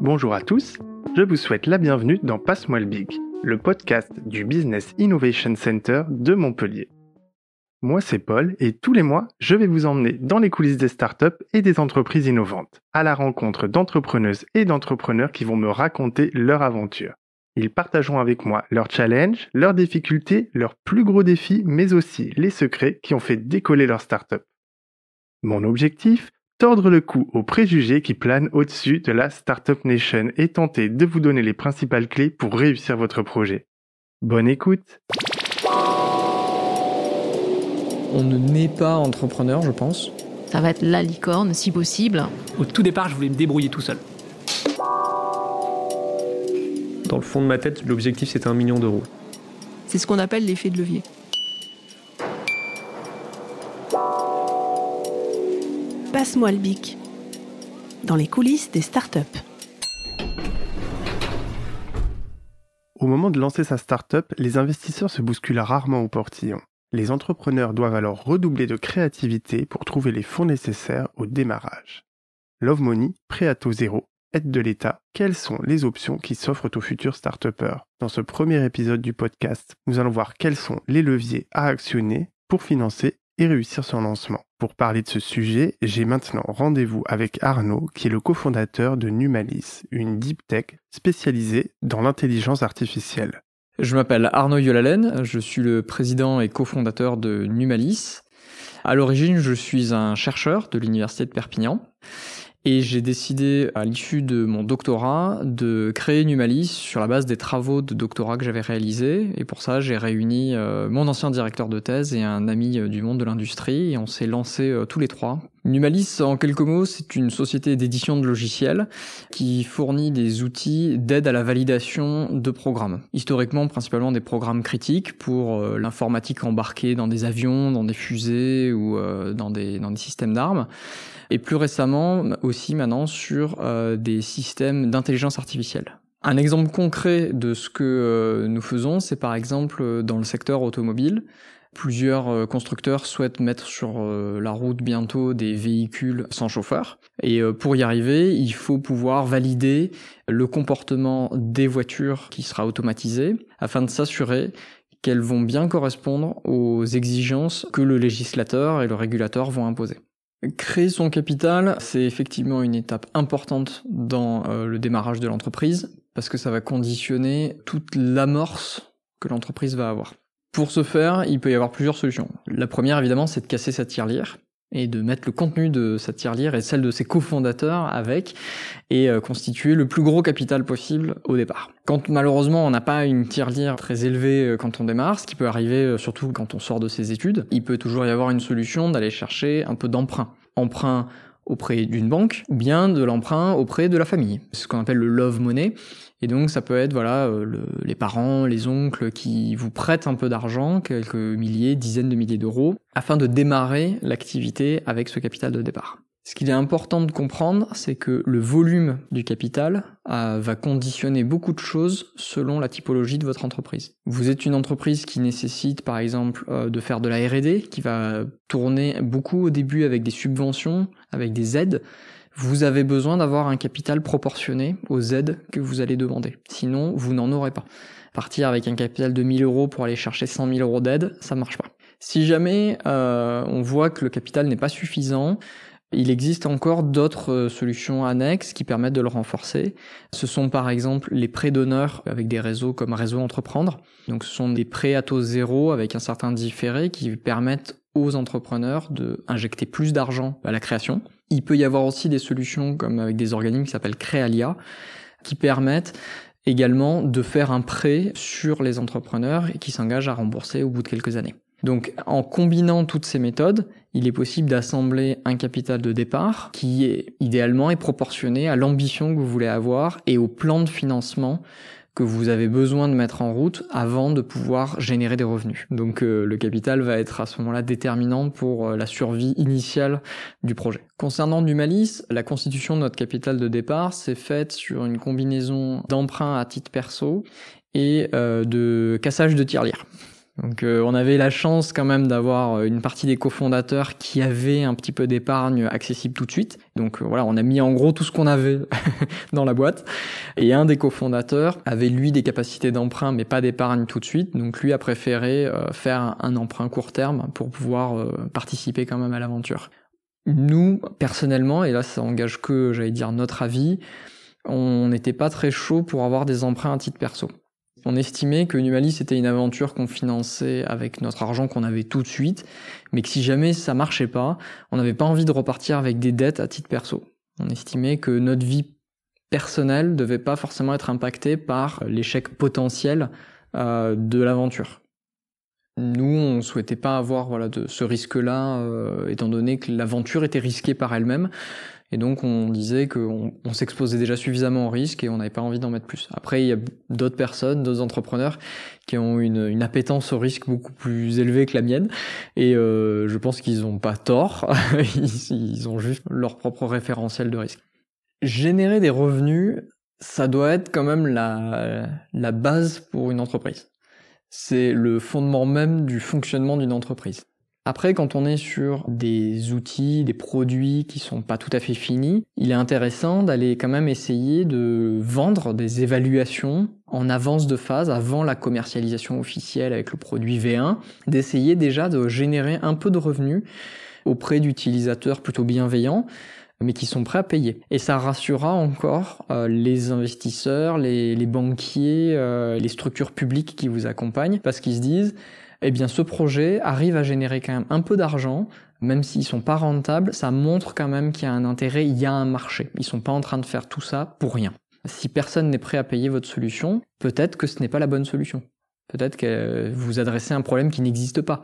Bonjour à tous, je vous souhaite la bienvenue dans Passe-moi le Big, le podcast du Business Innovation Center de Montpellier. Moi c'est Paul et tous les mois je vais vous emmener dans les coulisses des startups et des entreprises innovantes, à la rencontre d'entrepreneuses et d'entrepreneurs qui vont me raconter leur aventure. Ils partageront avec moi leurs challenges, leurs difficultés, leurs plus gros défis, mais aussi les secrets qui ont fait décoller leur startup. Mon objectif tordre le cou aux préjugés qui planent au-dessus de la Startup Nation et tenter de vous donner les principales clés pour réussir votre projet. Bonne écoute On ne naît pas entrepreneur, je pense. Ça va être la licorne, si possible. Au tout départ, je voulais me débrouiller tout seul. Dans le fond de ma tête, l'objectif c'était un million d'euros. C'est ce qu'on appelle l'effet de levier. Passe-moi le bic. Dans les coulisses des startups. Au moment de lancer sa startup, les investisseurs se bousculent rarement au portillon. Les entrepreneurs doivent alors redoubler de créativité pour trouver les fonds nécessaires au démarrage. Love Money, prêt à taux zéro, aide de l'État, quelles sont les options qui s'offrent aux futurs start Dans ce premier épisode du podcast, nous allons voir quels sont les leviers à actionner pour financer et réussir son lancement. Pour parler de ce sujet, j'ai maintenant rendez-vous avec Arnaud, qui est le cofondateur de Numalis, une deep tech spécialisée dans l'intelligence artificielle. Je m'appelle Arnaud Yolalen, je suis le président et cofondateur de Numalis. À l'origine, je suis un chercheur de l'université de Perpignan et j'ai décidé, à l'issue de mon doctorat, de créer Numalis sur la base des travaux de doctorat que j'avais réalisés. Et pour ça, j'ai réuni euh, mon ancien directeur de thèse et un ami euh, du monde de l'industrie. Et on s'est lancés euh, tous les trois. Numalis, en quelques mots, c'est une société d'édition de logiciels qui fournit des outils d'aide à la validation de programmes. Historiquement, principalement des programmes critiques pour l'informatique embarquée dans des avions, dans des fusées ou dans, des, dans des systèmes d'armes et plus récemment aussi maintenant sur euh, des systèmes d'intelligence artificielle. Un exemple concret de ce que euh, nous faisons, c'est par exemple euh, dans le secteur automobile. Plusieurs constructeurs souhaitent mettre sur la route bientôt des véhicules sans chauffeur. Et pour y arriver, il faut pouvoir valider le comportement des voitures qui sera automatisé afin de s'assurer qu'elles vont bien correspondre aux exigences que le législateur et le régulateur vont imposer. Créer son capital, c'est effectivement une étape importante dans euh, le démarrage de l'entreprise parce que ça va conditionner toute l'amorce que l'entreprise va avoir. Pour ce faire, il peut y avoir plusieurs solutions. La première, évidemment, c'est de casser sa tirelire et de mettre le contenu de sa tirelire et celle de ses cofondateurs avec et euh, constituer le plus gros capital possible au départ. Quand malheureusement on n'a pas une tirelire très élevée euh, quand on démarre, ce qui peut arriver euh, surtout quand on sort de ses études, il peut toujours y avoir une solution d'aller chercher un peu d'emprunt. Emprunt auprès d'une banque ou bien de l'emprunt auprès de la famille. C'est ce qu'on appelle le love money. Et donc ça peut être voilà les parents, les oncles qui vous prêtent un peu d'argent, quelques milliers, dizaines de milliers d'euros, afin de démarrer l'activité avec ce capital de départ. Ce qu'il est important de comprendre, c'est que le volume du capital euh, va conditionner beaucoup de choses selon la typologie de votre entreprise. Vous êtes une entreprise qui nécessite par exemple euh, de faire de la R&D, qui va tourner beaucoup au début avec des subventions, avec des aides. Vous avez besoin d'avoir un capital proportionné aux aides que vous allez demander. Sinon, vous n'en aurez pas. Partir avec un capital de 1000 euros pour aller chercher 100 000 euros d'aide, ça marche pas. Si jamais euh, on voit que le capital n'est pas suffisant, il existe encore d'autres euh, solutions annexes qui permettent de le renforcer. Ce sont par exemple les prêts d'honneur avec des réseaux comme Réseau Entreprendre. Donc ce sont des prêts à taux zéro avec un certain différé qui permettent aux entrepreneurs de injecter plus d'argent à la création. Il peut y avoir aussi des solutions comme avec des organismes qui s'appellent Créalia qui permettent également de faire un prêt sur les entrepreneurs et qui s'engagent à rembourser au bout de quelques années. Donc en combinant toutes ces méthodes, il est possible d'assembler un capital de départ qui est idéalement est proportionné à l'ambition que vous voulez avoir et au plan de financement que vous avez besoin de mettre en route avant de pouvoir générer des revenus. Donc euh, le capital va être à ce moment-là déterminant pour euh, la survie initiale du projet. Concernant du malice, la constitution de notre capital de départ s'est faite sur une combinaison d'emprunts à titre perso et euh, de cassage de tirelire. Donc euh, on avait la chance quand même d'avoir euh, une partie des cofondateurs qui avaient un petit peu d'épargne accessible tout de suite. Donc euh, voilà, on a mis en gros tout ce qu'on avait dans la boîte. Et un des cofondateurs avait lui des capacités d'emprunt mais pas d'épargne tout de suite. Donc lui a préféré faire un emprunt court terme pour pouvoir participer quand même à l'aventure. Nous, personnellement, et là ça engage que, j'allais dire, notre avis, on n'était pas très chaud pour avoir des emprunts à titre perso. On estimait que Numalis était une aventure qu'on finançait avec notre argent qu'on avait tout de suite, mais que si jamais ça marchait pas, on n'avait pas envie de repartir avec des dettes à titre perso. On estimait que notre vie personnelle devait pas forcément être impactée par l'échec potentiel euh, de l'aventure. Nous, on souhaitait pas avoir voilà ce risque-là, euh, étant donné que l'aventure était risquée par elle-même. Et donc on disait qu'on on, s'exposait déjà suffisamment au risque et on n'avait pas envie d'en mettre plus. Après, il y a d'autres personnes, d'autres entrepreneurs qui ont une, appétence au risque beaucoup plus élevée que la mienne. Et euh, je pense qu'ils n'ont pas tort, ils, ils ont juste leur propre référentiel de risque. Générer des revenus, ça doit être quand même la base pour une entreprise. C'est le fondement même du fonctionnement d'une entreprise. Après, quand on est sur des outils, des produits qui sont pas tout à fait finis, il est intéressant d'aller quand même essayer de vendre des évaluations en avance de phase, avant la commercialisation officielle avec le produit V1, d'essayer déjà de générer un peu de revenus auprès d'utilisateurs plutôt bienveillants, mais qui sont prêts à payer. Et ça rassurera encore euh, les investisseurs, les, banquiers, euh, les structures publiques qui vous accompagnent, parce qu'ils se disent, eh bien ce projet arrive à générer quand même un peu d'argent, même s'ils sont pas rentables, ça montre quand même qu'il y a un intérêt, il y a un marché. Ils sont pas en train de faire tout ça pour rien. Si personne n'est prêt à payer votre solution, peut-être que ce n'est pas la bonne solution. Peut-être que vous adressez un problème qui n'existe pas.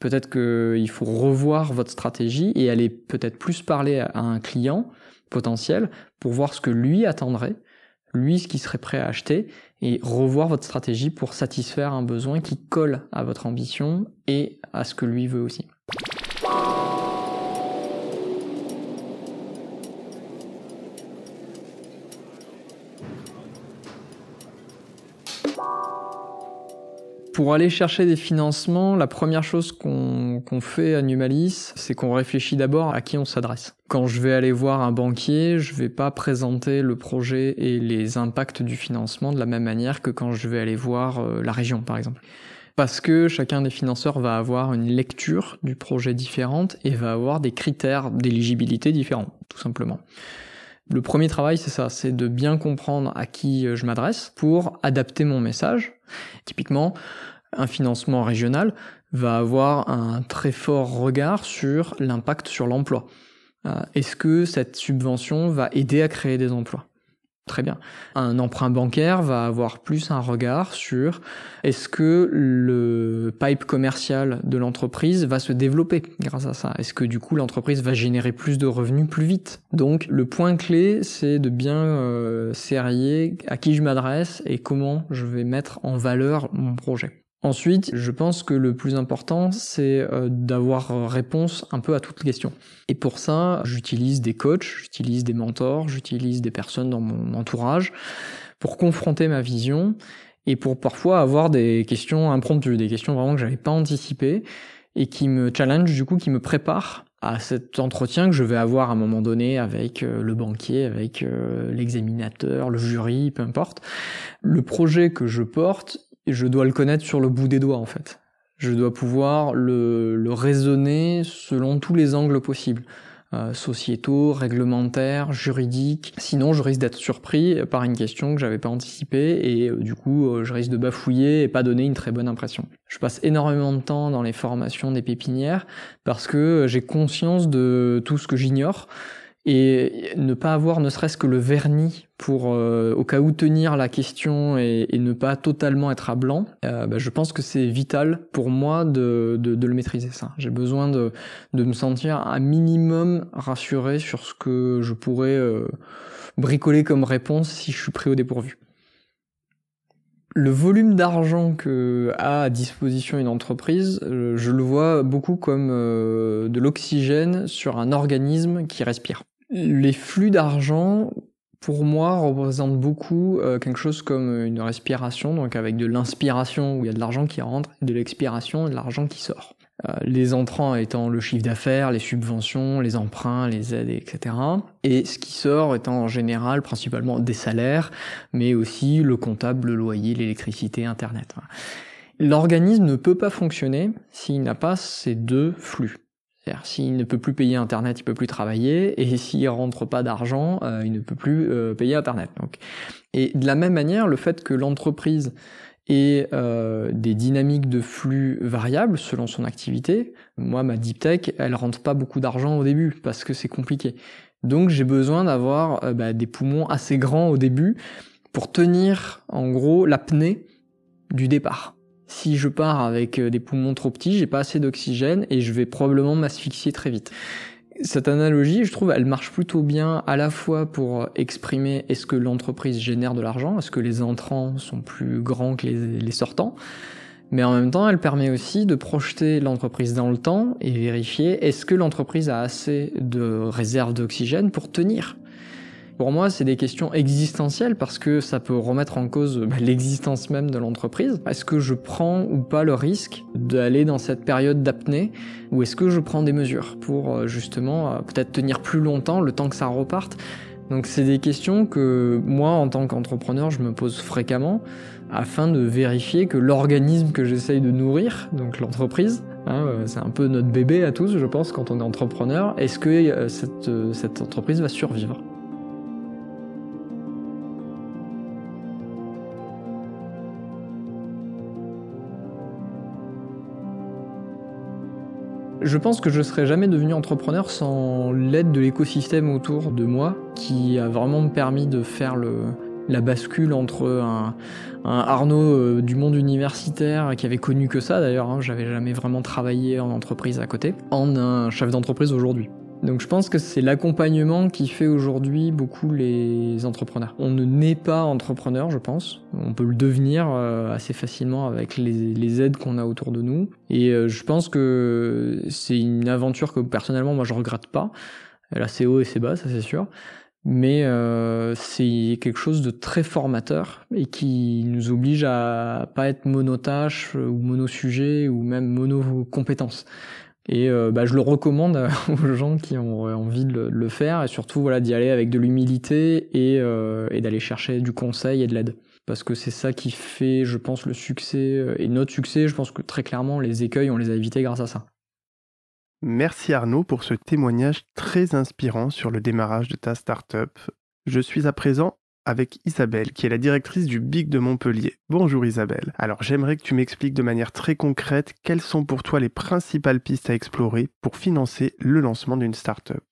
Peut-être qu'il faut revoir votre stratégie et aller peut-être plus parler à un client potentiel pour voir ce que lui attendrait, lui ce qu'il serait prêt à acheter et revoir votre stratégie pour satisfaire un besoin qui colle à votre ambition et à ce que lui veut aussi. Pour aller chercher des financements, la première chose qu'on fait à Numalis, c'est qu'on réfléchit d'abord à qui on s'adresse. Quand je vais aller voir un banquier, je vais pas présenter le projet et les impacts du financement de la même manière que quand je vais aller voir euh, la région, par exemple. Parce que chacun des financeurs va avoir une lecture du projet différente et va avoir des critères d'éligibilité différents, tout simplement. Le premier travail, c'est ça, c'est de bien comprendre à qui euh, je m'adresse pour adapter mon message. Typiquement, un financement régional va avoir un très fort regard sur l'impact sur l'emploi. Euh, est-ce que cette subvention va aider à créer des emplois? Très bien. Un emprunt bancaire va avoir plus un regard sur est-ce que le pipe commercial de l'entreprise va se développer grâce à ça? Est-ce que du coup l'entreprise va générer plus de revenus plus vite? Donc le point clé, c'est de bien euh, serrer à qui je m'adresse et comment je vais mettre en valeur mon projet. Ensuite, je pense que le plus important, c'est euh, d'avoir réponse un peu à toutes les questions. Et pour ça, j'utilise des coachs, j'utilise des mentors, j'utilise des personnes dans mon entourage pour confronter ma vision et pour parfois avoir des questions impromptues, des questions vraiment que j'avais pas anticipées et qui me challenge du coup, qui me prépare à cet entretien que je vais avoir à un moment donné avec euh, le banquier, avec euh, l'examinateur, le jury, peu importe. Le projet que je porte, je dois le connaître sur le bout des doigts en fait. Je dois pouvoir le, raisonner selon tous les angles possibles. Euh, sociétaux, réglementaires, juridiques. Sinon, je risque d'être surpris par une question que j'avais pas anticipée et euh, du coup, euh, je risque de bafouiller et pas donner une très bonne impression. Je passe énormément de temps dans les formations des pépinières parce que j'ai conscience de tout ce que j'ignore et ne pas avoir ne serait-ce que le vernis pour euh, au cas où tenir la question et, ne pas totalement être à blanc, euh, bah, je pense que c'est vital pour moi de, de, le maîtriser ça. J'ai besoin de, de me sentir un minimum rassuré sur ce que je pourrais euh, bricoler comme réponse si je suis pris au dépourvu. Le volume d'argent que a à disposition une entreprise, je le vois beaucoup comme de l'oxygène sur un organisme qui respire les flux d'argent pour moi, représente beaucoup euh, quelque chose comme une respiration, donc avec de l'inspiration où il y a de l'argent qui rentre, et de l'expiration, de l'argent qui sort. Euh, les entrants étant le chiffre d'affaires, les subventions, les emprunts, les aides, etc. Et ce qui sort étant en général principalement des salaires, mais aussi le comptable, le loyer, l'électricité, Internet. L'organisme ne peut pas fonctionner s'il n'a pas ces deux flux. C'est-à-dire s'il ne peut plus payer Internet, il peut plus travailler, et s'il rentre pas d'argent, euh, il ne peut plus euh, payer Internet. Donc. Et de la même manière, le fait que l'entreprise ait euh, des dynamiques de flux variables selon son activité, moi ma deep tech, elle rentre pas beaucoup d'argent au début parce que c'est compliqué. Donc j'ai besoin d'avoir bah, des poumons assez grands au début pour tenir en gros l'apnée du départ. Si je pars avec euh, des poumons trop petits, j'ai pas assez d'oxygène et je vais probablement m'asphyxier très vite. Cette analogie, je trouve, elle marche plutôt bien à la fois pour exprimer est-ce que l'entreprise génère de l'argent, est-ce que les entrants sont plus grands que les, les sortants, mais en même temps, elle permet aussi de projeter l'entreprise dans le temps et vérifier est-ce que l'entreprise a assez de réserves d'oxygène pour tenir pour moi, c'est des questions existentielles parce que ça peut remettre en cause bah, l'existence même de l'entreprise. Est-ce que je prends ou pas le risque d'aller dans cette période d'apnée ou est-ce que je prends des mesures pour euh, justement euh, peut-être tenir plus longtemps le temps que ça reparte? Donc c'est des questions que moi en tant qu'entrepreneur je me pose fréquemment afin de vérifier que l'organisme que j'essaye de nourrir, donc l'entreprise, hein, euh, c'est un peu notre bébé à tous je pense quand on est entrepreneur, est-ce que cette, cette entreprise va survivre? Je pense que je serais jamais devenu entrepreneur sans l'aide de l'écosystème autour de moi qui a vraiment permis de faire la bascule entre un, Arnaud euh, du monde universitaire qui avait connu que ça d'ailleurs, hein, j'avais jamais vraiment travaillé en entreprise à côté, en un chef d'entreprise aujourd'hui. Donc je pense que c'est l'accompagnement qui fait aujourd'hui beaucoup les entrepreneurs. On ne naît pas entrepreneur, je pense. On peut le devenir euh, assez facilement avec les, aides qu'on a autour de nous. Et euh, je pense que c'est une aventure que personnellement moi je regrette pas. Elle a ses hauts et ses bas, ça c'est sûr. Mais euh, c'est quelque chose de très formateur et qui nous oblige à pas être monotâche ou monosujet ou même monocompétence. Et euh, bah, je le recommande aux gens qui ont envie de le, faire et surtout voilà d'y aller avec de l'humilité et, euh, et d'aller chercher du conseil et de l'aide. Parce que c'est ça qui fait, je pense, le succès euh, et notre succès. Je pense que très clairement, les écueils, on les a évités grâce à ça. Merci Arnaud pour ce témoignage très inspirant sur le démarrage de ta startup. Je suis à présent avec Isabelle, qui est la directrice du BIC de Montpellier. Bonjour Isabelle. Alors j'aimerais que tu m'expliques de manière très concrète quelles sont pour toi les principales pistes à explorer pour financer le lancement d'une startup.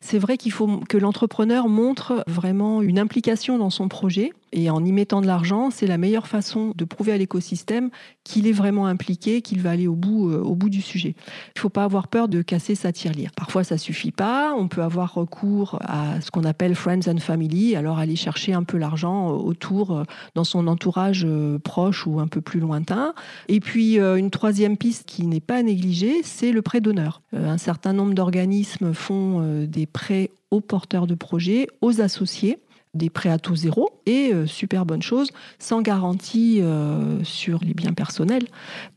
C'est vrai qu'il faut que l'entrepreneur montre vraiment une implication dans son projet et en y mettant de l'argent, c'est la meilleure façon de prouver à l'écosystème qu'il est vraiment impliqué, qu'il va aller au bout, euh, au bout du sujet. Il ne faut pas avoir peur de casser sa tirelire. Parfois, ça suffit pas. On peut avoir recours à ce qu'on appelle friends and family. Alors, aller chercher un peu l'argent euh, autour, euh, dans son entourage proche ou un peu plus lointain. Et puis, une troisième piste qui n'est pas négligée, c'est le prêt d'honneur. Un certain nombre d'organismes font des prêts aux porteurs de projets, aux associés des prêts à taux zéro et, euh, super bonne chose, sans garantie euh, sur les biens personnels.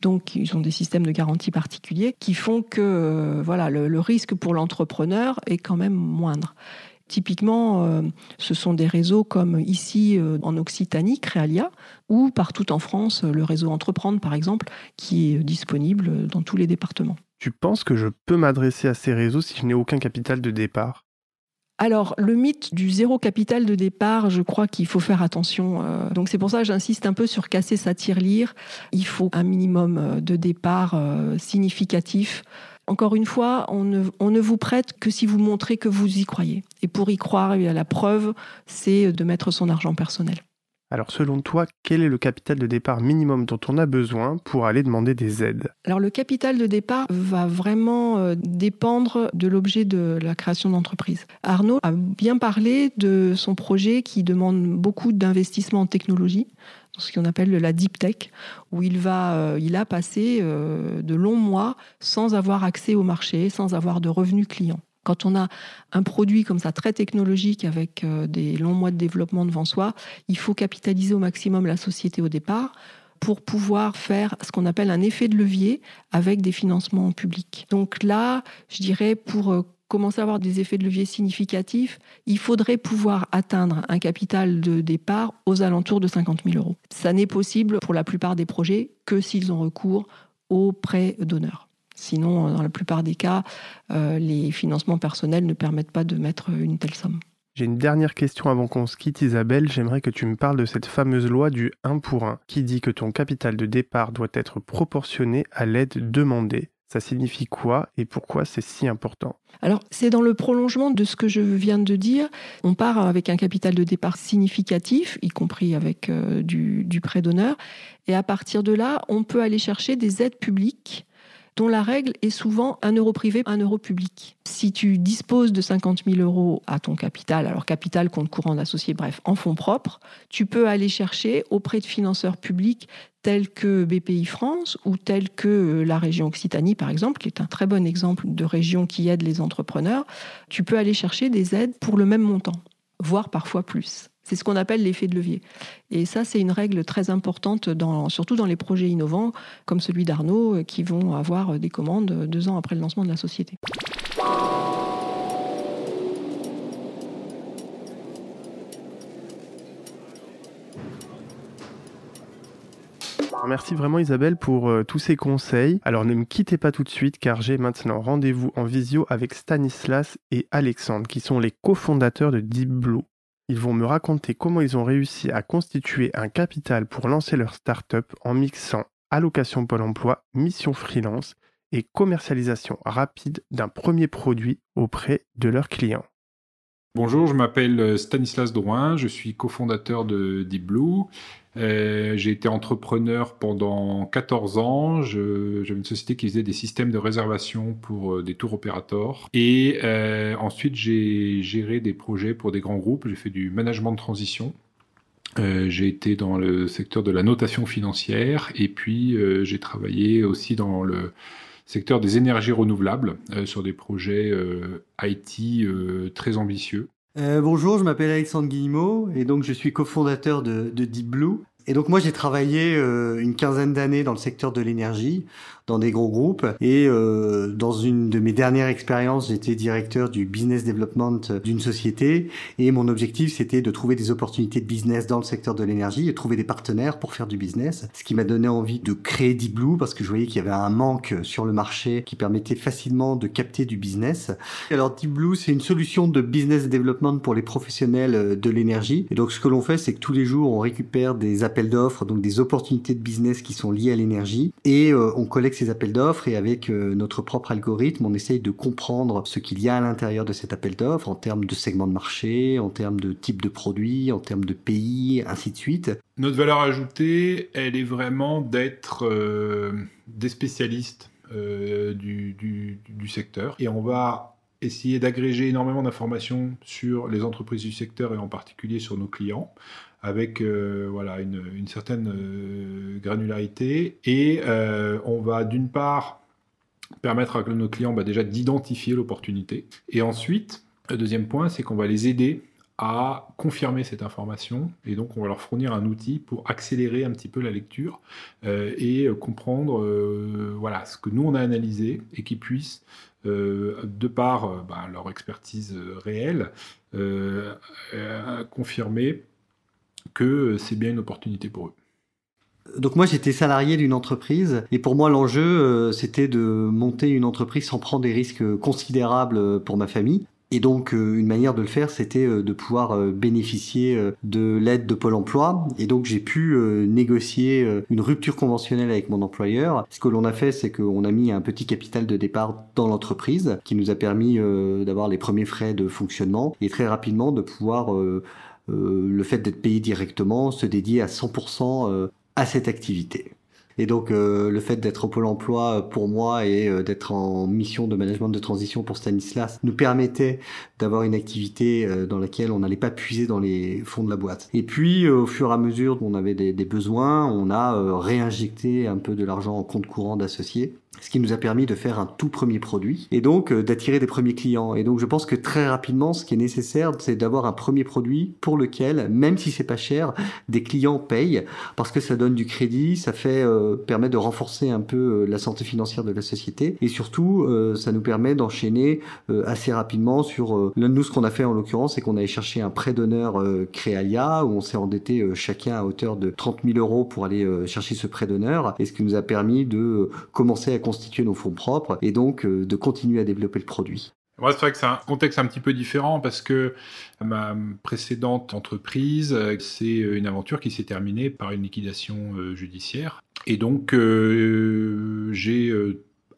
Donc, ils ont des systèmes de garantie particuliers qui font que euh, voilà, le, risque pour l'entrepreneur est quand même moindre. Typiquement, ce sont des réseaux comme ici en Occitanie, Créalia, ou partout en France, le réseau Entreprendre, par exemple, qui est disponible dans tous les départements. Tu penses que je peux m'adresser à ces réseaux si je n'ai aucun capital de départ? Alors, le mythe du zéro capital de départ, je crois qu'il faut faire attention. Euh, donc, c'est pour ça que j'insiste un peu sur casser sa tirelire. Il faut un minimum euh, de départ euh, significatif. Encore une fois, on ne, on ne vous prête que si vous montrez que vous y croyez. Et pour y croire, la preuve, c'est de mettre son argent personnel. Alors selon toi, quel est le capital de départ minimum dont on a besoin pour aller demander des aides? Alors le capital de départ va vraiment euh, dépendre de l'objet de la création d'entreprise. Arnaud a bien parlé de son projet qui demande beaucoup d'investissement en technologie ce qu'on appelle la deep tech, où il, va, euh, il a passé euh, de longs mois sans avoir accès au marché, sans avoir de revenus clients. Quand on a un produit comme ça très technologique avec euh, des longs mois de développement devant soi, il faut capitaliser au maximum la société au départ pour pouvoir faire ce qu'on appelle un effet de levier avec des financements publics. Donc là, je dirais pour euh, commencer à avoir des effets de levier significatifs, il faudrait pouvoir atteindre un capital de départ aux alentours de 50 000 euros. Ça n'est possible pour la plupart des projets que s'ils ont recours aux prêts donneurs. Sinon, dans la plupart des cas, euh, les financements personnels ne permettent pas de mettre une telle somme. J'ai une dernière question avant qu'on se quitte Isabelle, j'aimerais que tu me parles de cette fameuse loi du 1 pour 1 qui dit que ton capital de départ doit être proportionné à l'aide demandée. Ça signifie quoi et pourquoi c'est si important? Alors, c'est dans le prolongement de ce que je viens de dire. On part avec un capital de départ significatif, y compris avec euh, du, du prêt d'honneur. Et à partir de là, on peut aller chercher des aides publiques dont la règle est souvent un euro privé, un euro public. Si tu disposes de 50 000 euros à ton capital, alors capital, compte courant d'associé, bref, en fonds propres, tu peux aller chercher auprès de financeurs publics tels que BPI France ou tels que euh, la région Occitanie, par exemple, qui est un très bon exemple de région qui aide les entrepreneurs. Tu peux aller chercher des aides pour le même montant, voire parfois plus. C'est ce qu'on appelle l'effet de levier. Et ça, c'est une règle très importante, dans, surtout dans les projets innovants, comme celui d'Arnaud, euh, qui vont avoir des commandes deux ans après le lancement de la société. Merci vraiment Isabelle pour euh, tous ces conseils. Alors ne me quittez pas tout de suite car j'ai maintenant rendez-vous en visio avec Stanislas et Alexandre qui sont les cofondateurs de Deep Blue. Ils vont me raconter comment ils ont réussi à constituer un capital pour lancer leur start-up en mixant allocation Pôle emploi, mission freelance et commercialisation rapide d'un premier produit auprès de leurs clients. Bonjour, je m'appelle Stanislas Drouin, je suis cofondateur de Deep Blue. Euh, j'ai été entrepreneur pendant 14 ans. J'avais une société qui faisait des systèmes de réservation pour euh, des tours opérateurs. Et euh, ensuite, j'ai géré des projets pour des grands groupes. J'ai fait du management de transition. Euh, j'ai été dans le secteur de la notation financière et puis euh, j'ai travaillé aussi dans le secteur des énergies renouvelables euh, sur des projets IT très ambitieux. Euh, bonjour, je m'appelle Alexandre Guillemot et donc je suis cofondateur de, de Deep Blue. Et donc moi j'ai travaillé euh, une quinzaine d'années dans le secteur de l'énergie, dans des gros groupes. Et euh, dans une de mes dernières expériences, j'étais directeur du business development d'une société. Et mon objectif c'était de trouver des opportunités de business dans le secteur de l'énergie et trouver des partenaires pour faire du business. Ce qui m'a donné envie de créer Deep Blue parce que je voyais qu'il y avait un manque sur le marché qui permettait facilement de capter du business. Alors Deep Blue c'est une solution de business development pour les professionnels de l'énergie. Et donc ce que l'on fait c'est que tous les jours on récupère des appels d'offres, donc des opportunités de business qui sont liées à l'énergie, et euh, on collecte ces appels d'offres et avec euh, notre propre algorithme, on essaye de comprendre ce qu'il y a à l'intérieur de cet appel d'offres en termes de segment de marché, en termes de type de produit, en termes de pays, ainsi de suite. Notre valeur ajoutée, elle est vraiment d'être euh, des spécialistes du, du, du secteur et on va essayer d'agréger énormément d'informations sur les entreprises du secteur et en particulier sur nos clients avec euh, voilà, une, une certaine euh, granularité. Et euh, on va d'une part permettre à nos clients bah, déjà d'identifier l'opportunité. Et ensuite, le deuxième point, c'est qu'on va les aider à confirmer cette information et donc on va leur fournir un outil pour accélérer un petit peu la lecture et comprendre voilà ce que nous on a analysé et qu'ils puissent de par bah, leur expertise réelle confirmer que c'est bien une opportunité pour eux. Donc moi j'étais salarié d'une entreprise et pour moi l'enjeu euh, c'était de monter une entreprise sans prendre des risques considérables pour ma famille. Et donc euh, une manière de le faire c'était euh, de pouvoir bénéficier de l'aide de Pôle Emploi et donc j'ai pu négocier une rupture conventionnelle avec mon employeur. Ce que l'on a fait c'est qu'on a mis un petit capital de départ dans l'entreprise qui nous a permis d'avoir les premiers frais de fonctionnement et très rapidement de pouvoir euh, le fait d'être payé directement, se dédier à 100% euh, à cette activité. Et donc euh, le fait d'être au Pôle Emploi pour moi et d'être en mission de management de transition pour Stanislas nous permettait d'avoir une activité dans laquelle on n'allait pas puiser dans les fonds de la boîte. Et puis au fur et à mesure qu'on avait des, des, besoins, on a réinjecté un peu de l'argent en compte courant d'associés ce qui nous a permis de faire un tout premier produit et donc euh, d'attirer des premiers clients. Et donc je pense que très rapidement, ce qui est nécessaire, c'est d'avoir un premier produit pour lequel, même si c'est pas cher, des clients payent parce que ça donne du crédit, ça fait euh, permet de renforcer un peu euh, la santé financière de la société et surtout ça nous permet d'enchaîner assez rapidement sur nous ce qu'on a fait en l'occurrence, c'est qu'on allait chercher un prêt d'honneur Créalia où on s'est endetté chacun à hauteur de 30 000 euros pour aller chercher ce prêt d'honneur et ce qui nous a permis de commencer à constituer nos fonds propres et donc euh, de continuer à développer le produit. c'est vrai que c'est un contexte un petit peu différent parce que ma précédente entreprise, euh, c'est une aventure qui s'est terminée par une liquidation euh, judiciaire. Et donc, j'ai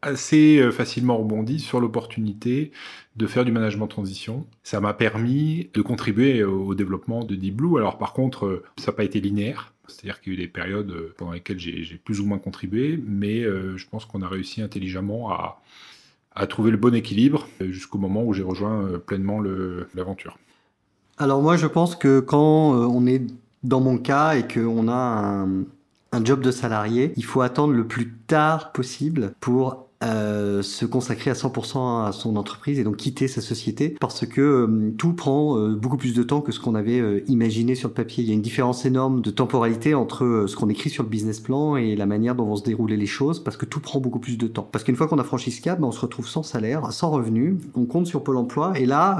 assez facilement rebondi sur l'opportunité de faire du management transition. Ça m'a permis de contribuer au développement de Deep Blue. Alors par contre, ça n'a pas été linéaire. C'est-à-dire qu'il y a eu des périodes euh, pendant lesquelles j'ai plus ou moins contribué, mais euh, je pense qu'on a réussi intelligemment à, trouver le bon équilibre euh, jusqu'au moment où j'ai rejoint pleinement l'aventure. Alors moi, je pense que quand on est dans mon cas et qu'on a un, un job de salarié, il faut attendre le plus tard possible pour euh, se consacrer à 100% à son entreprise et donc quitter sa société parce que euh, tout prend euh, beaucoup plus de temps que ce qu'on avait imaginé sur le papier. Il y a une différence énorme de temporalité entre ce qu'on écrit sur le business plan et la manière dont vont se dérouler les choses parce que tout prend beaucoup plus de temps. Parce qu'une fois qu'on a franchi ce cap, ben, on se retrouve sans salaire, sans revenu, on compte sur Pôle emploi et là,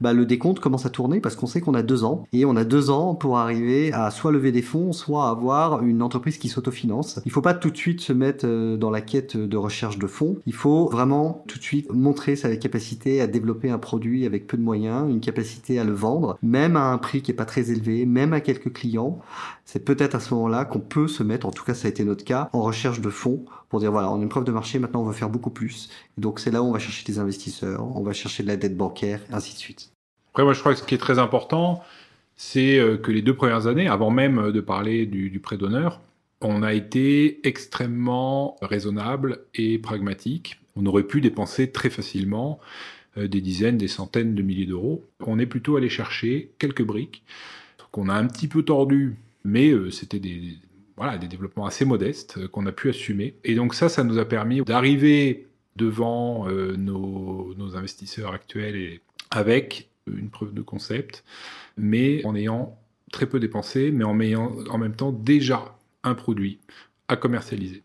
bah, le décompte commence à tourner parce qu'on sait qu'on a deux ans et on a deux ans pour arriver à soit lever des fonds, soit avoir une entreprise qui s'autofinance. Il faut pas tout de suite se mettre dans la quête de recherche de fond, il faut vraiment tout de suite montrer sa capacité à développer un produit avec peu de moyens, une capacité à le vendre, même à un prix qui est pas très élevé, même à quelques clients. C'est peut-être à ce moment-là qu'on peut se mettre, en tout cas ça a été notre cas, en recherche de fonds pour dire voilà, on a une preuve de marché, maintenant on veut faire beaucoup plus. donc c'est là où on va chercher des investisseurs, on va chercher de la dette bancaire, ainsi de suite. Après moi je crois que ce qui est très important, c'est euh, que les deux premières années, avant même de parler du prêt d'honneur, on a été extrêmement raisonnable et pragmatique. On aurait pu dépenser très facilement euh, des dizaines, des centaines de milliers d'euros. On est plutôt allé chercher quelques briques qu'on a un petit peu tordues, mais euh, c'était des, voilà, des développements assez modestes euh, qu'on a pu assumer. Et donc ça, ça nous a permis d'arriver devant nos, investisseurs actuels et avec une preuve de concept, mais en ayant très peu dépensé, mais en ayant en même temps déjà un produit à commercialiser.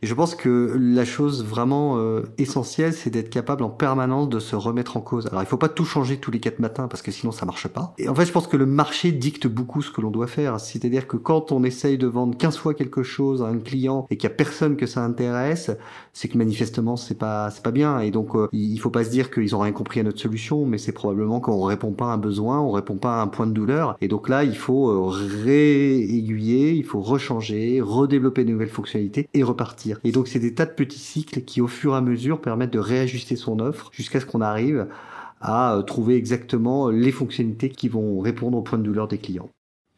Et je pense que la chose vraiment euh, essentielle, c'est d'être capable en permanence de se remettre en cause. Alors, il faut pas tout changer tous les quatre matins parce que sinon ça marche pas. Et en fait, je pense que le marché dicte beaucoup ce que l'on doit faire. C'est-à-dire que quand on essaye de vendre 15 fois quelque chose à un client et qu'il y a personne que ça intéresse, c'est que manifestement c'est pas c'est pas bien. Et donc, euh, il faut pas se dire qu'ils ont rien compris à notre solution, mais c'est probablement qu'on répond pas à un besoin, on répond pas à un point de douleur. Et donc là, il faut euh, réaiguiller, il faut rechanger, redévelopper de nouvelles fonctionnalités et repartir. Et donc c'est des tas de petits cycles qui au fur et à mesure permettent de réajuster son offre jusqu'à ce qu'on arrive à euh, trouver exactement les fonctionnalités qui vont répondre aux points de douleur des clients.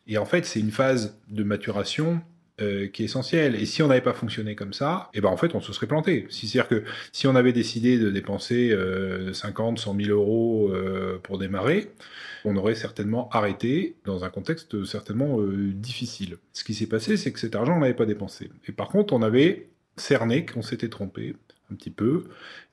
Et en fait, c'est une phase de maturation euh, qui est essentielle. Et si on n'avait pas fonctionné comme ça, et eh ben en fait, on se serait planté. C'est-à-dire que si on avait décidé de dépenser 50, 100 000 euros euh, pour démarrer, on aurait certainement arrêté dans un contexte certainement difficile. Ce qui s'est passé, c'est que cet argent, on n'avait pas dépensé. Et par contre, on avait cerné qu'on s'était trompé un petit peu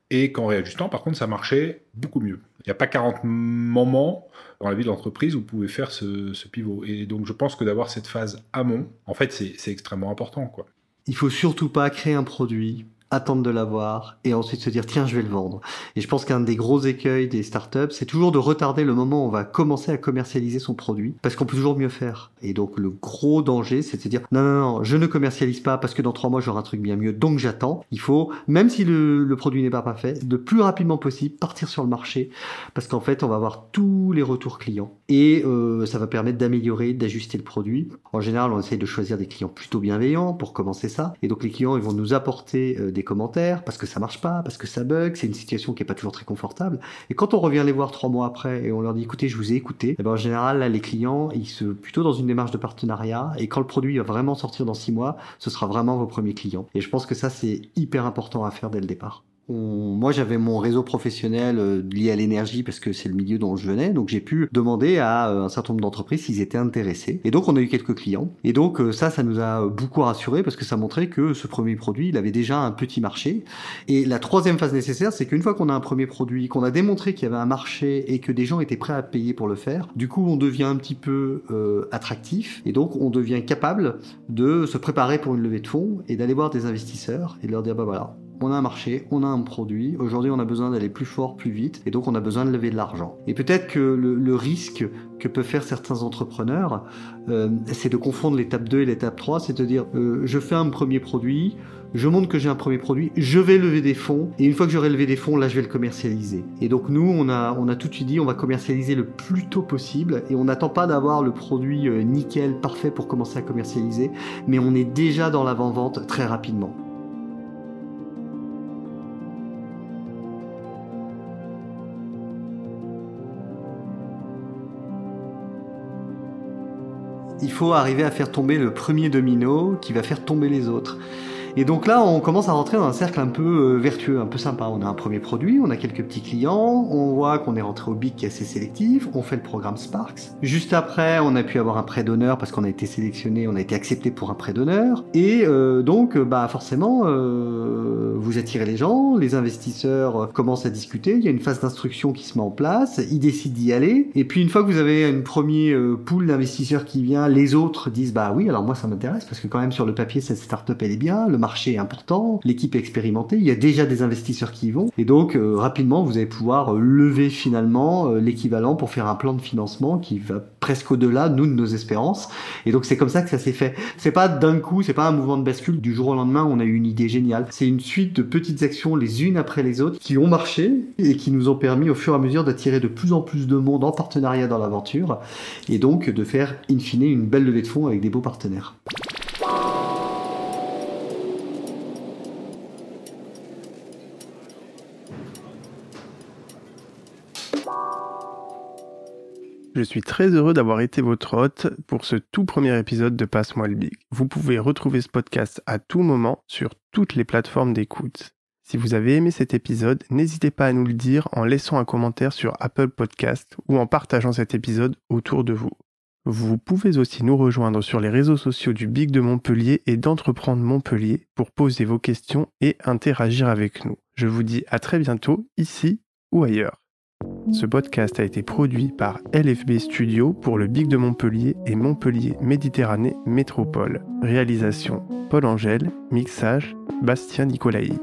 et qu'en réajustant, par contre, ça marchait beaucoup mieux. Il n'y a pas 40 moments dans la vie de l'entreprise où vous pouvez faire ce, pivot. Et donc, je pense que d'avoir cette phase amont, en fait, c'est extrêmement important. Quoi. Il faut surtout pas créer un produit attendre de l'avoir et ensuite se dire tiens je vais le vendre. Et je pense qu'un des gros écueils des startups, c'est toujours de retarder le moment où on va commencer à commercialiser son produit parce qu'on peut toujours mieux faire. Et donc le gros danger, c'est de se dire non non non, je ne commercialise pas parce que dans trois mois j'aurai un truc bien mieux, donc j'attends. Il faut, même si le, le produit n'est pas parfait, le plus rapidement possible partir sur le marché parce qu'en fait on va avoir tous les retours clients et euh, ça va permettre d'améliorer, d'ajuster le produit. En général, on essaye de choisir des clients plutôt bienveillants pour commencer ça. Et donc les clients ils vont nous apporter euh, des commentaires parce que ça marche pas, parce que ça bug, c'est une situation qui est pas toujours très confortable. Et quand on revient les voir trois mois après et on leur dit écoutez, je vous ai écouté, et eh ben en général là les clients ils se plutôt dans une démarche de partenariat et quand le produit va vraiment sortir dans six mois, ce sera vraiment vos premiers clients. Et je pense que ça c'est hyper important à faire dès le départ. Moi, j'avais mon réseau professionnel euh, lié à l'énergie parce que c'est le milieu dont je venais, donc j'ai pu demander à euh, un certain nombre d'entreprises s'ils étaient intéressés. Et donc, on a eu quelques clients. Et donc, euh, ça, ça nous a beaucoup rassuré parce que ça montrait que ce premier produit, il avait déjà un petit marché. Et la troisième phase nécessaire, c'est qu'une fois qu'on a un premier produit, qu'on a démontré qu'il y avait un marché et que des gens étaient prêts à payer pour le faire, du coup, on devient un petit peu attractif et donc on devient capable de se préparer pour une levée de fonds et d'aller voir des investisseurs et de leur dire bah voilà, on a un marché, on a un produit. Aujourd'hui, on a besoin d'aller plus fort, plus vite, et donc on a besoin de lever de l'argent. Et peut-être que le, risque que peuvent faire certains entrepreneurs, euh, c'est de confondre l'étape 2 et l'étape 3, c'est de dire euh, je fais un premier produit, je montre que j'ai un premier produit, je vais lever des fonds, et une fois que j'aurai levé des fonds, là je vais le commercialiser. Et donc nous, on a, on a tout de suite dit on va commercialiser le plus tôt possible, et on n'attend pas d'avoir le produit euh, nickel, parfait pour commencer à commercialiser, mais on est déjà dans l'avant-vente très rapidement. Faut arriver à faire tomber le premier domino qui va faire tomber les autres. Et donc là, on commence à rentrer dans un cercle un peu euh, vertueux, un peu sympa. On a un premier produit, on a quelques petits clients, on voit qu'on est rentré au BIC qui est assez sélectif, on fait le programme Sparks. Juste après, on a pu avoir un prêt d'honneur parce qu'on a été sélectionné, on a été accepté pour un prêt d'honneur. Et euh, donc, euh, bah forcément, vous attirez les gens, les investisseurs commencent à discuter, il y a une phase d'instruction qui se met en place, ils décident d'y aller. Et puis une fois que vous avez une premier pool d'investisseurs qui vient, les autres disent bah oui, alors moi ça m'intéresse parce que quand même sur le papier cette startup elle est bien, important, l'équipe est expérimentée, il y a déjà des investisseurs qui y vont, et donc euh, rapidement vous allez pouvoir euh, lever finalement euh, l'équivalent pour faire un plan de financement qui va presque au-delà nous de nos espérances. Et donc c'est comme ça que ça s'est fait. C'est pas d'un coup, c'est pas un mouvement de bascule du jour au lendemain. On a eu une idée géniale. C'est une suite de petites actions les unes après les autres qui ont marché et qui nous ont permis au fur et à mesure d'attirer de plus en plus de monde en partenariat dans l'aventure et donc de faire in fine une belle levée de fonds avec des beaux partenaires. Je suis très heureux d'avoir été votre hôte pour ce tout premier épisode de Passe-moi le Big. Vous pouvez retrouver ce podcast à tout moment sur toutes les plateformes d'écoute. Si vous avez aimé cet épisode, n'hésitez pas à nous le dire en laissant un commentaire sur Apple Podcast ou en partageant cet épisode autour de vous. Vous pouvez aussi nous rejoindre sur les réseaux sociaux du Big de Montpellier et d'Entreprendre Montpellier pour poser vos questions et interagir avec nous. Je vous dis à très bientôt, ici ou ailleurs. Ce podcast a été produit par LFB Studio pour le Big de Montpellier et Montpellier Méditerranée Métropole. Réalisation Paul Angèle, mixage Bastien Nicolaï.